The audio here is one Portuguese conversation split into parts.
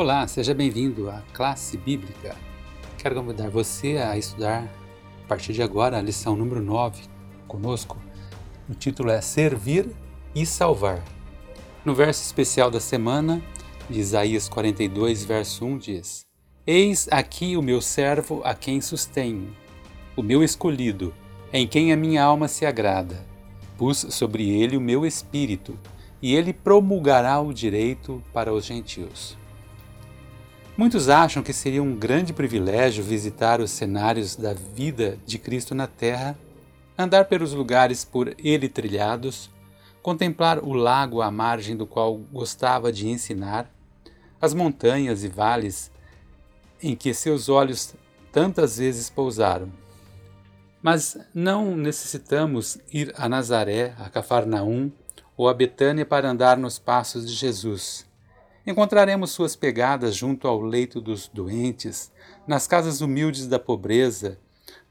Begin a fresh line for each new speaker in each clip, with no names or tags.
Olá, seja bem-vindo à classe bíblica. Quero convidar você a estudar a partir de agora a lição número 9 conosco. O título é Servir e Salvar. No verso especial da semana, de Isaías 42, verso 1 diz: Eis aqui o meu servo a quem sustenho, o meu escolhido, em quem a minha alma se agrada. Pus sobre ele o meu espírito, e ele promulgará o direito para os gentios. Muitos acham que seria um grande privilégio visitar os cenários da vida de Cristo na Terra, andar pelos lugares por ele trilhados, contemplar o lago à margem do qual gostava de ensinar, as montanhas e vales em que seus olhos tantas vezes pousaram. Mas não necessitamos ir a Nazaré, a Cafarnaum ou a Betânia para andar nos passos de Jesus. Encontraremos suas pegadas junto ao leito dos doentes, nas casas humildes da pobreza,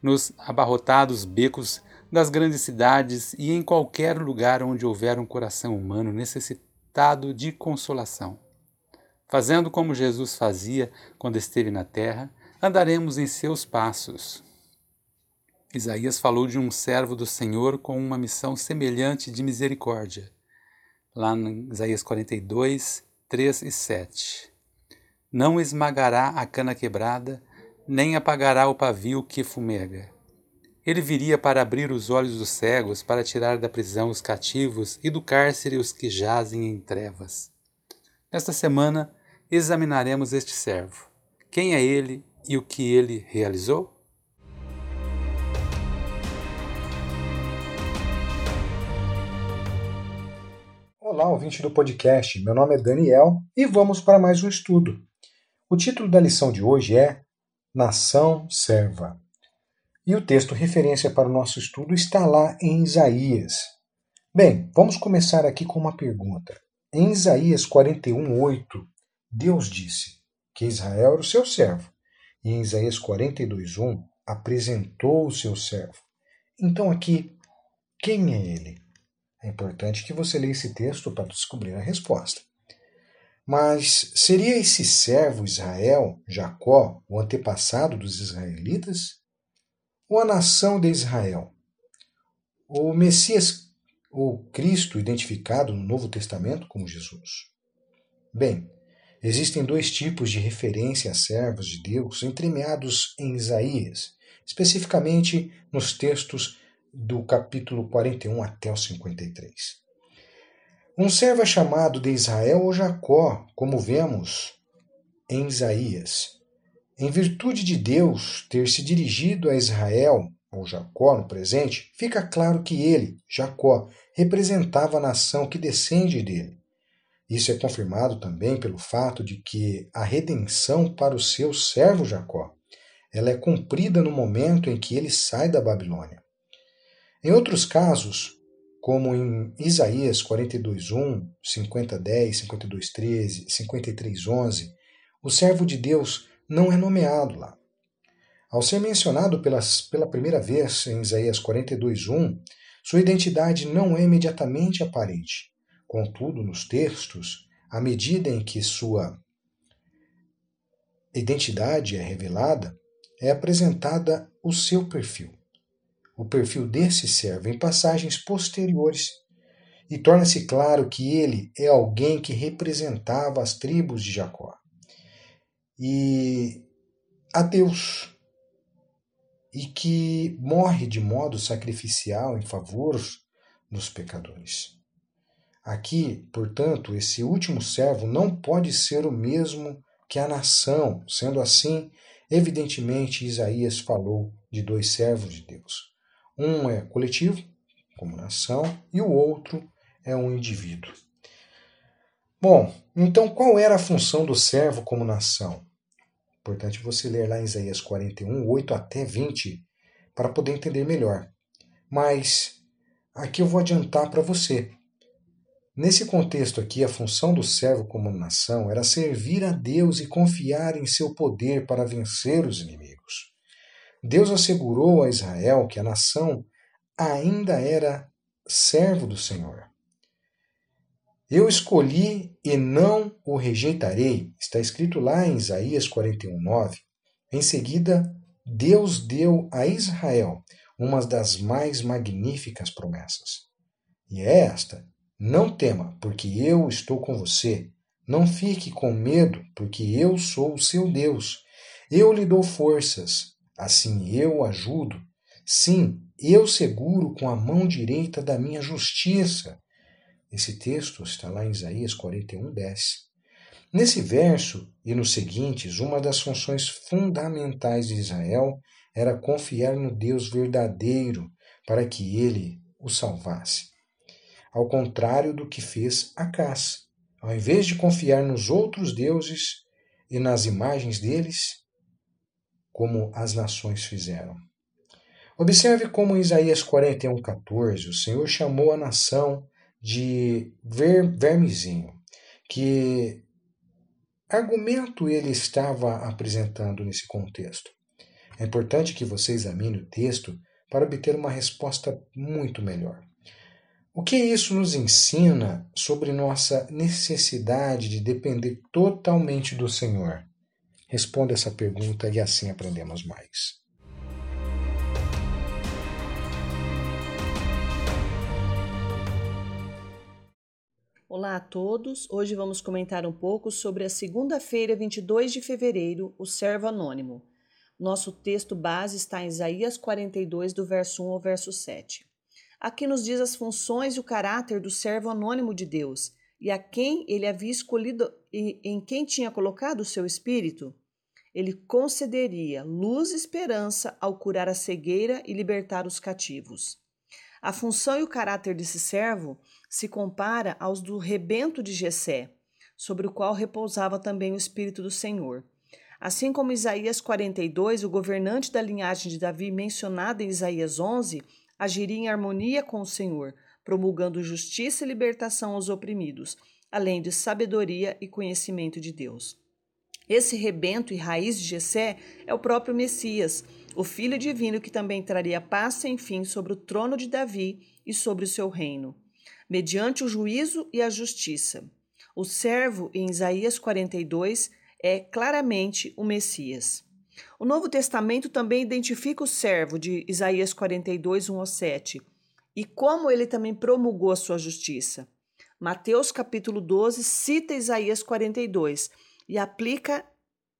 nos abarrotados becos das grandes cidades e em qualquer lugar onde houver um coração humano necessitado de consolação. Fazendo como Jesus fazia quando esteve na terra, andaremos em seus passos. Isaías falou de um servo do Senhor com uma missão semelhante de misericórdia. Lá em Isaías 42, 3 e 7. Não esmagará a cana quebrada, nem apagará o pavio que fumega. Ele viria para abrir os olhos dos cegos, para tirar da prisão os cativos e do cárcere os que jazem em trevas. Nesta semana, examinaremos este servo. Quem é ele e o que ele realizou?
Olá, ouvinte do podcast. Meu nome é Daniel e vamos para mais um estudo. O título da lição de hoje é Nação Serva. E o texto referência para o nosso estudo está lá em Isaías. Bem, vamos começar aqui com uma pergunta. Em Isaías 41:8, Deus disse que Israel era o seu servo. E em Isaías 42:1 apresentou o seu servo. Então aqui, quem é ele? É importante que você leia esse texto para descobrir a resposta. Mas seria esse servo Israel, Jacó, o antepassado dos israelitas? Ou a nação de Israel? O Messias, ou Cristo, identificado no Novo Testamento como Jesus? Bem, existem dois tipos de referência a servos de Deus entremeados em Isaías, especificamente nos textos do capítulo 41 até o 53. Um servo é chamado de Israel ou Jacó, como vemos em Isaías. Em virtude de Deus ter se dirigido a Israel, ou Jacó no presente, fica claro que ele, Jacó, representava a nação que descende dele. Isso é confirmado também pelo fato de que a redenção para o seu servo Jacó, ela é cumprida no momento em que ele sai da Babilônia. Em outros casos, como em Isaías 42:1, 50:10, 52:13, 53:11, o servo de Deus não é nomeado lá. Ao ser mencionado pelas, pela primeira vez em Isaías 42:1, sua identidade não é imediatamente aparente. Contudo, nos textos, à medida em que sua identidade é revelada, é apresentada o seu perfil o perfil desse servo em passagens posteriores e torna-se claro que ele é alguém que representava as tribos de Jacó e a Deus e que morre de modo sacrificial em favor dos pecadores. Aqui, portanto, esse último servo não pode ser o mesmo que a nação, sendo assim, evidentemente Isaías falou de dois servos de Deus. Um é coletivo, como nação, e o outro é um indivíduo. Bom, então qual era a função do servo como nação? Importante você ler lá em Isaías 41, 8 até 20, para poder entender melhor. Mas aqui eu vou adiantar para você. Nesse contexto aqui, a função do servo como nação era servir a Deus e confiar em seu poder para vencer os inimigos. Deus assegurou a Israel que a nação ainda era servo do Senhor. Eu escolhi e não o rejeitarei. Está escrito lá em Isaías 41, 9. Em seguida, Deus deu a Israel uma das mais magníficas promessas. E é esta: Não tema, porque eu estou com você. Não fique com medo, porque eu sou o seu Deus. Eu lhe dou forças, assim eu ajudo. Sim, eu seguro com a mão direita da minha justiça. Esse texto está lá em Isaías 41, 10. Nesse verso e nos seguintes, uma das funções fundamentais de Israel era confiar no Deus verdadeiro para que ele o salvasse. Ao contrário do que fez Acás. Ao invés de confiar nos outros deuses e nas imagens deles, como as nações fizeram. Observe como em Isaías 41,14 o Senhor chamou a nação de ver, vermezinho. Que argumento ele estava apresentando nesse contexto? É importante que você examine o texto para obter uma resposta muito melhor. O que isso nos ensina sobre nossa necessidade de depender totalmente do Senhor? Responda essa pergunta e assim aprendemos mais.
Olá a todos. Hoje vamos comentar um pouco sobre a segunda-feira, 22 de fevereiro, o servo anônimo. Nosso texto base está em Isaías 42, do verso 1 ao verso 7. Aqui nos diz as funções e o caráter do servo anônimo de Deus e a quem ele havia escolhido e em quem tinha colocado o seu espírito. Ele concederia luz e esperança ao curar a cegueira e libertar os cativos. A função e o caráter desse servo se compara aos do rebento de Jessé, sobre o qual repousava também o espírito do Senhor. Assim como Isaías 42, o governante da linhagem de Davi mencionado em Isaías 11, agiria em harmonia com o Senhor, promulgando justiça e libertação aos oprimidos, além de sabedoria e conhecimento de Deus. Esse rebento e raiz de Jessé é o próprio Messias, o Filho divino que também traria paz sem fim sobre o trono de Davi e sobre o seu reino, mediante o juízo e a justiça. O servo, em Isaías 42, é claramente o Messias. O Novo Testamento também identifica o servo de Isaías 42, 1 ao 7, e como ele também promulgou a sua justiça. Mateus capítulo 12 cita Isaías 42 e aplica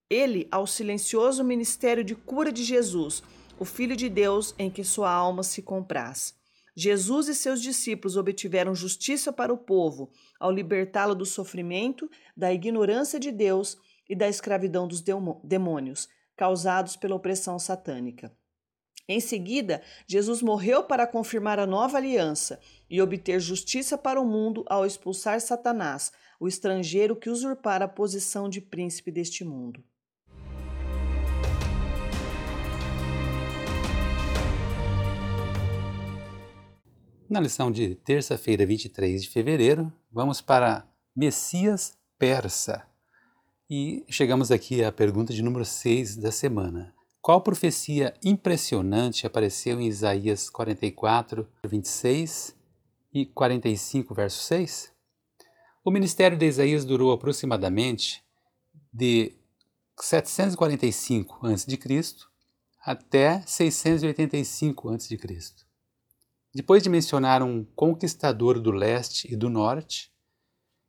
ele ao silencioso ministério de cura de Jesus, o Filho de Deus em que sua alma se compraz. Jesus e seus discípulos obtiveram justiça para o povo ao libertá-lo do sofrimento, da ignorância de Deus e da escravidão dos demônios, causados pela opressão satânica. Em seguida, Jesus morreu para confirmar a nova aliança e obter justiça para o mundo ao expulsar Satanás, o estrangeiro que usurpara a posição de príncipe deste mundo.
Na lição de terça-feira, 23 de fevereiro, vamos para Messias Persa. E chegamos aqui à pergunta de número 6 da semana. Qual profecia impressionante apareceu em Isaías 44, 26 e 45, verso 6? O ministério de Isaías durou aproximadamente de 745 a.C. até 685 a.C. Depois de mencionar um conquistador do leste e do norte,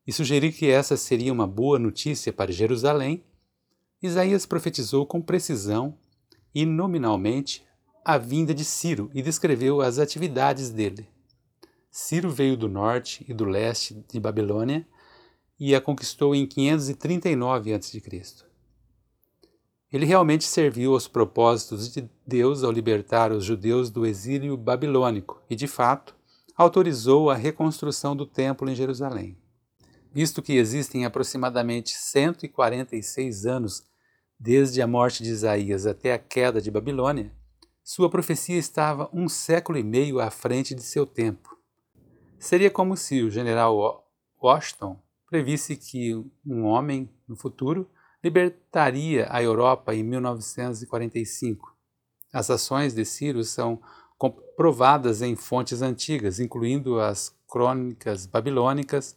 e sugerir que essa seria uma boa notícia para Jerusalém, Isaías profetizou com precisão e nominalmente a vinda de Ciro e descreveu as atividades dele. Ciro veio do norte e do leste de Babilônia e a conquistou em 539 a.C. Ele realmente serviu aos propósitos de Deus ao libertar os judeus do exílio babilônico e, de fato, autorizou a reconstrução do templo em Jerusalém. Visto que existem aproximadamente 146 anos desde a morte de Isaías até a queda de Babilônia, sua profecia estava um século e meio à frente de seu tempo. Seria como se o general Washington previsse que um homem, no futuro, libertaria a Europa em 1945. As ações de Ciro são comprovadas em fontes antigas, incluindo as crônicas babilônicas,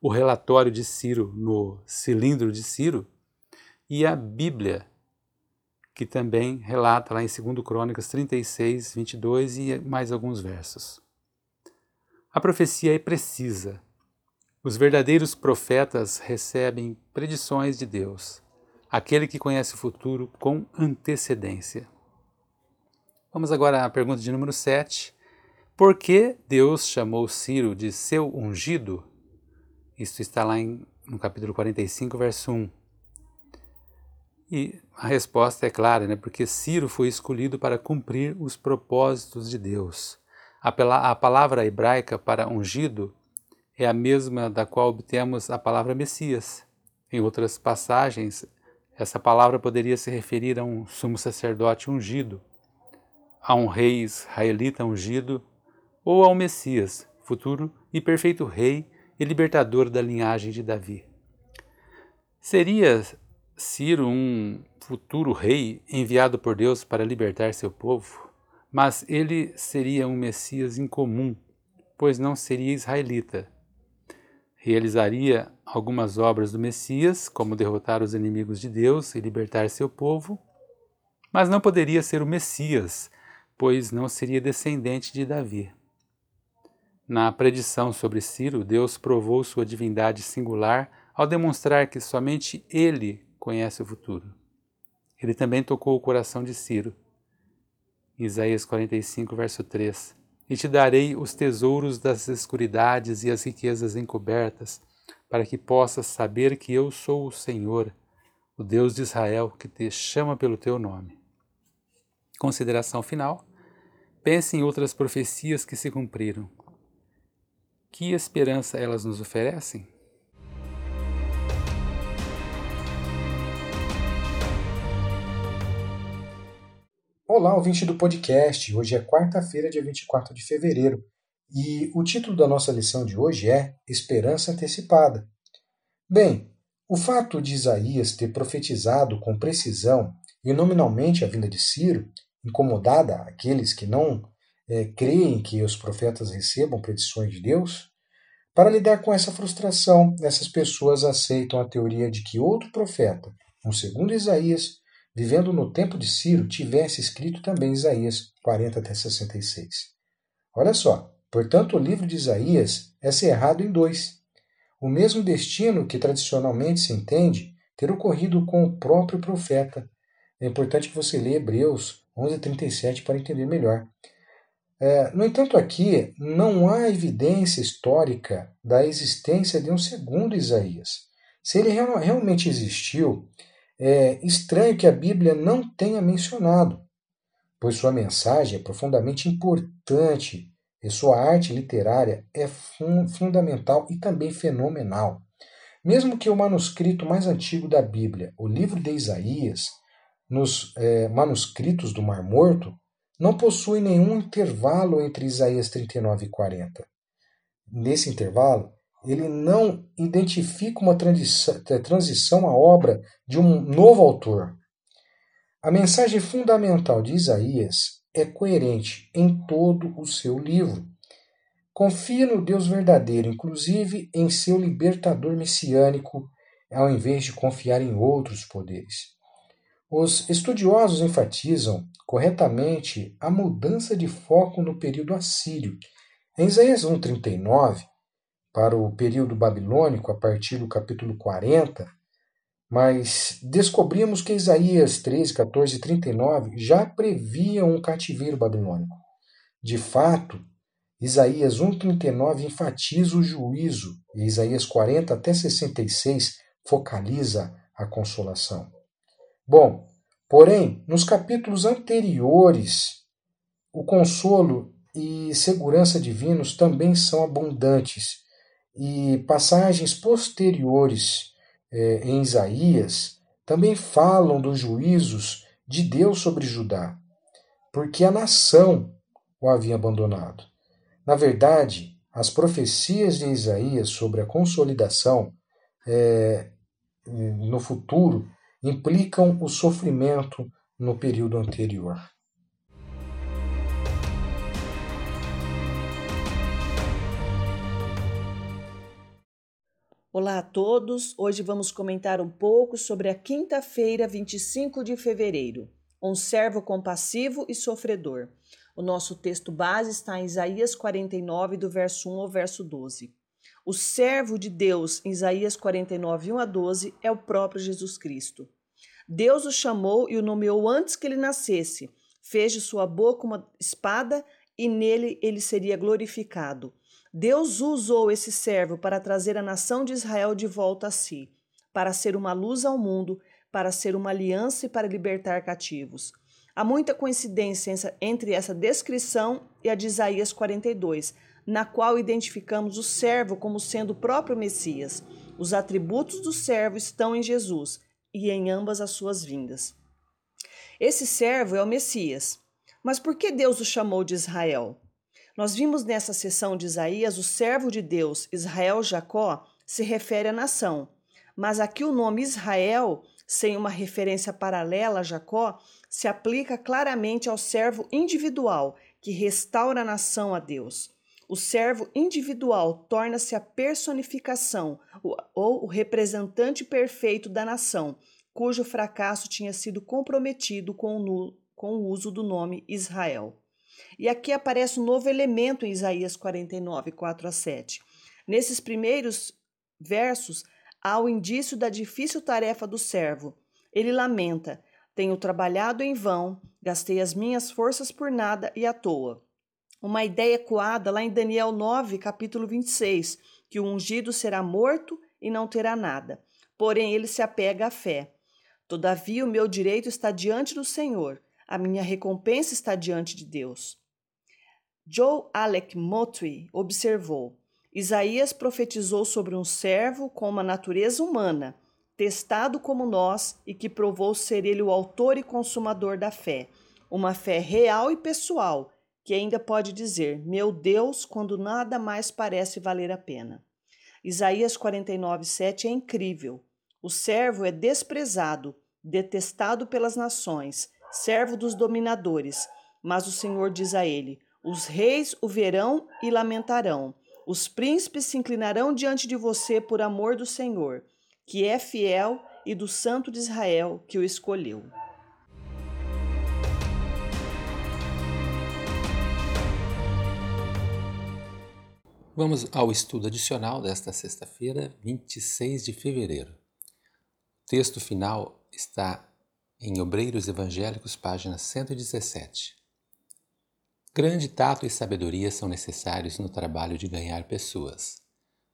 o relatório de Ciro no cilindro de Ciro e a Bíblia, que também relata lá em 2 Crônicas 36, 22 e mais alguns versos. A profecia é precisa. Os verdadeiros profetas recebem predições de Deus, aquele que conhece o futuro com antecedência. Vamos agora à pergunta de número 7. Por que Deus chamou Ciro de seu ungido? Isso está lá em, no capítulo 45, verso 1. E a resposta é clara, né? porque Ciro foi escolhido para cumprir os propósitos de Deus. A, palavra hebraica para ungido é a mesma da qual obtemos a palavra Messias. Em outras passagens, essa palavra poderia se referir a um sumo sacerdote ungido, a um rei israelita ungido ou ao Messias, futuro e perfeito rei e libertador da linhagem de Davi. Seria Ciro um futuro rei enviado por Deus para libertar seu povo? Mas ele seria um Messias incomum, pois não seria israelita. Realizaria algumas obras do Messias, como derrotar os inimigos de Deus e libertar seu povo, mas não poderia ser o Messias, pois não seria descendente de Davi. Na predição sobre Ciro, Deus provou sua divindade singular ao demonstrar que somente ele conhece o futuro. Ele também tocou o coração de Ciro. Isaías 45, verso 3. E te darei os tesouros das escuridades e as riquezas encobertas, para que possas saber que eu sou o Senhor, o Deus de Israel, que te chama pelo teu nome. Consideração final. Pense em outras profecias que se cumpriram. Que esperança elas nos oferecem?
Olá, ouvinte do podcast. Hoje é quarta-feira, dia 24 de fevereiro, e o título da nossa lição de hoje é Esperança Antecipada. Bem, o fato de Isaías ter profetizado com precisão e nominalmente a vinda de Ciro, incomodada aqueles que não é, creem que os profetas recebam predições de Deus? Para lidar com essa frustração, essas pessoas aceitam a teoria de que outro profeta, um segundo Isaías, vivendo no tempo de Ciro, tivesse escrito também Isaías 40 até 66. Olha só, portanto, o livro de Isaías é cerrado em dois. O mesmo destino que tradicionalmente se entende ter ocorrido com o próprio profeta. É importante que você leia Hebreus 11:37 para entender melhor. É, no entanto, aqui não há evidência histórica da existência de um segundo Isaías. Se ele real, realmente existiu, é estranho que a Bíblia não tenha mencionado, pois sua mensagem é profundamente importante e sua arte literária é fun fundamental e também fenomenal. Mesmo que o manuscrito mais antigo da Bíblia, o livro de Isaías, nos é, manuscritos do Mar Morto, não possui nenhum intervalo entre Isaías 39 e 40. Nesse intervalo, ele não identifica uma transição à obra de um novo autor. A mensagem fundamental de Isaías é coerente em todo o seu livro. Confia no Deus verdadeiro, inclusive em seu libertador messiânico, ao invés de confiar em outros poderes. Os estudiosos enfatizam corretamente a mudança de foco no período assírio. Em Isaías 1,39, para o período babilônico, a partir do capítulo 40, mas descobrimos que Isaías 13, 14 e 39 já previam um cativeiro babilônico. De fato, Isaías 1,39 enfatiza o juízo, e Isaías 40 até 66 focaliza a consolação. Bom, porém, nos capítulos anteriores, o consolo e segurança divinos também são abundantes, e passagens posteriores eh, em Isaías também falam dos juízos de Deus sobre Judá, porque a nação o havia abandonado. Na verdade, as profecias de Isaías sobre a consolidação eh, no futuro implicam o sofrimento no período anterior.
Olá a todos! Hoje vamos comentar um pouco sobre a quinta-feira, 25 de fevereiro. Um servo compassivo e sofredor. O nosso texto base está em Isaías 49, do verso 1 ao verso 12. O servo de Deus, em Isaías 49, 1 a 12, é o próprio Jesus Cristo. Deus o chamou e o nomeou antes que ele nascesse. Fez de sua boca uma espada e nele ele seria glorificado. Deus usou esse servo para trazer a nação de Israel de volta a si, para ser uma luz ao mundo, para ser uma aliança e para libertar cativos. Há muita coincidência entre essa descrição e a de Isaías 42, na qual identificamos o servo como sendo o próprio Messias. Os atributos do servo estão em Jesus e em ambas as suas vindas. Esse servo é o Messias. Mas por que Deus o chamou de Israel? Nós vimos nessa sessão de Isaías o servo de Deus, Israel Jacó, se refere à nação. Mas aqui o nome Israel, sem uma referência paralela a Jacó, se aplica claramente ao servo individual que restaura a nação a Deus. O servo individual torna-se a personificação ou o representante perfeito da nação, cujo fracasso tinha sido comprometido com o, com o uso do nome Israel. E aqui aparece um novo elemento em Isaías 49, 4 a 7. Nesses primeiros versos, há o indício da difícil tarefa do servo. Ele lamenta: Tenho trabalhado em vão, gastei as minhas forças por nada e à toa. Uma ideia ecoada lá em Daniel 9, capítulo 26, que o ungido será morto e não terá nada. Porém, ele se apega à fé. Todavia, o meu direito está diante do Senhor a minha recompensa está diante de Deus. Joe Alec Motry observou: Isaías profetizou sobre um servo com uma natureza humana, testado como nós e que provou ser ele o autor e consumador da fé, uma fé real e pessoal, que ainda pode dizer: Meu Deus, quando nada mais parece valer a pena. Isaías 49:7 é incrível. O servo é desprezado, detestado pelas nações servo dos dominadores. Mas o Senhor diz a ele: Os reis o verão e lamentarão. Os príncipes se inclinarão diante de você por amor do Senhor, que é fiel, e do Santo de Israel, que o escolheu.
Vamos ao estudo adicional desta sexta-feira, 26 de fevereiro. O texto final está em Obreiros Evangélicos, página 117. Grande tato e sabedoria são necessários no trabalho de ganhar pessoas.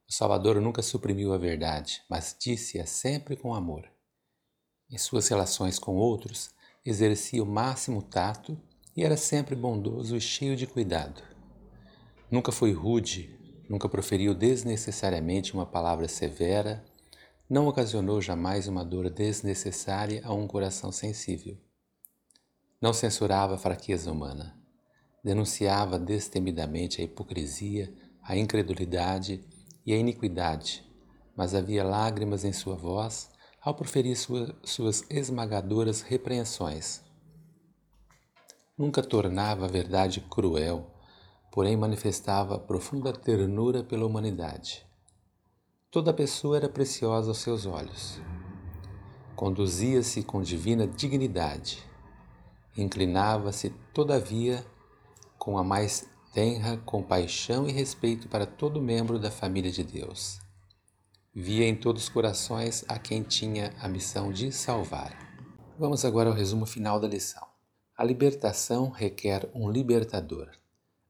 O Salvador nunca suprimiu a verdade, mas disse-a sempre com amor. Em suas relações com outros, exercia o máximo tato e era sempre bondoso e cheio de cuidado. Nunca foi rude, nunca proferiu desnecessariamente uma palavra severa não ocasionou jamais uma dor desnecessária a um coração sensível. Não censurava a fraqueza humana. Denunciava destemidamente a hipocrisia, a incredulidade e a iniquidade, mas havia lágrimas em sua voz ao proferir sua, suas esmagadoras repreensões. Nunca tornava a verdade cruel, porém manifestava profunda ternura pela humanidade. Toda pessoa era preciosa aos seus olhos. Conduzia-se com divina dignidade. Inclinava-se, todavia, com a mais tenra compaixão e respeito para todo membro da família de Deus. Via em todos os corações a quem tinha a missão de salvar. Vamos agora ao resumo final da lição. A libertação requer um libertador.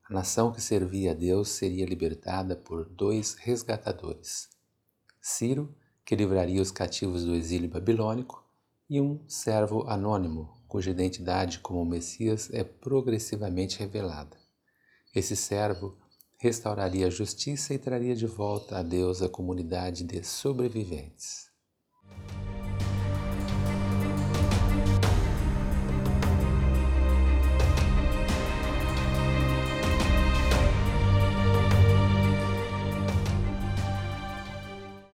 A nação que servia a Deus seria libertada por dois resgatadores. Ciro, que livraria os cativos do exílio babilônico, e um servo anônimo, cuja identidade como Messias é progressivamente revelada. Esse servo restauraria a justiça e traria de volta a Deus a comunidade de sobreviventes.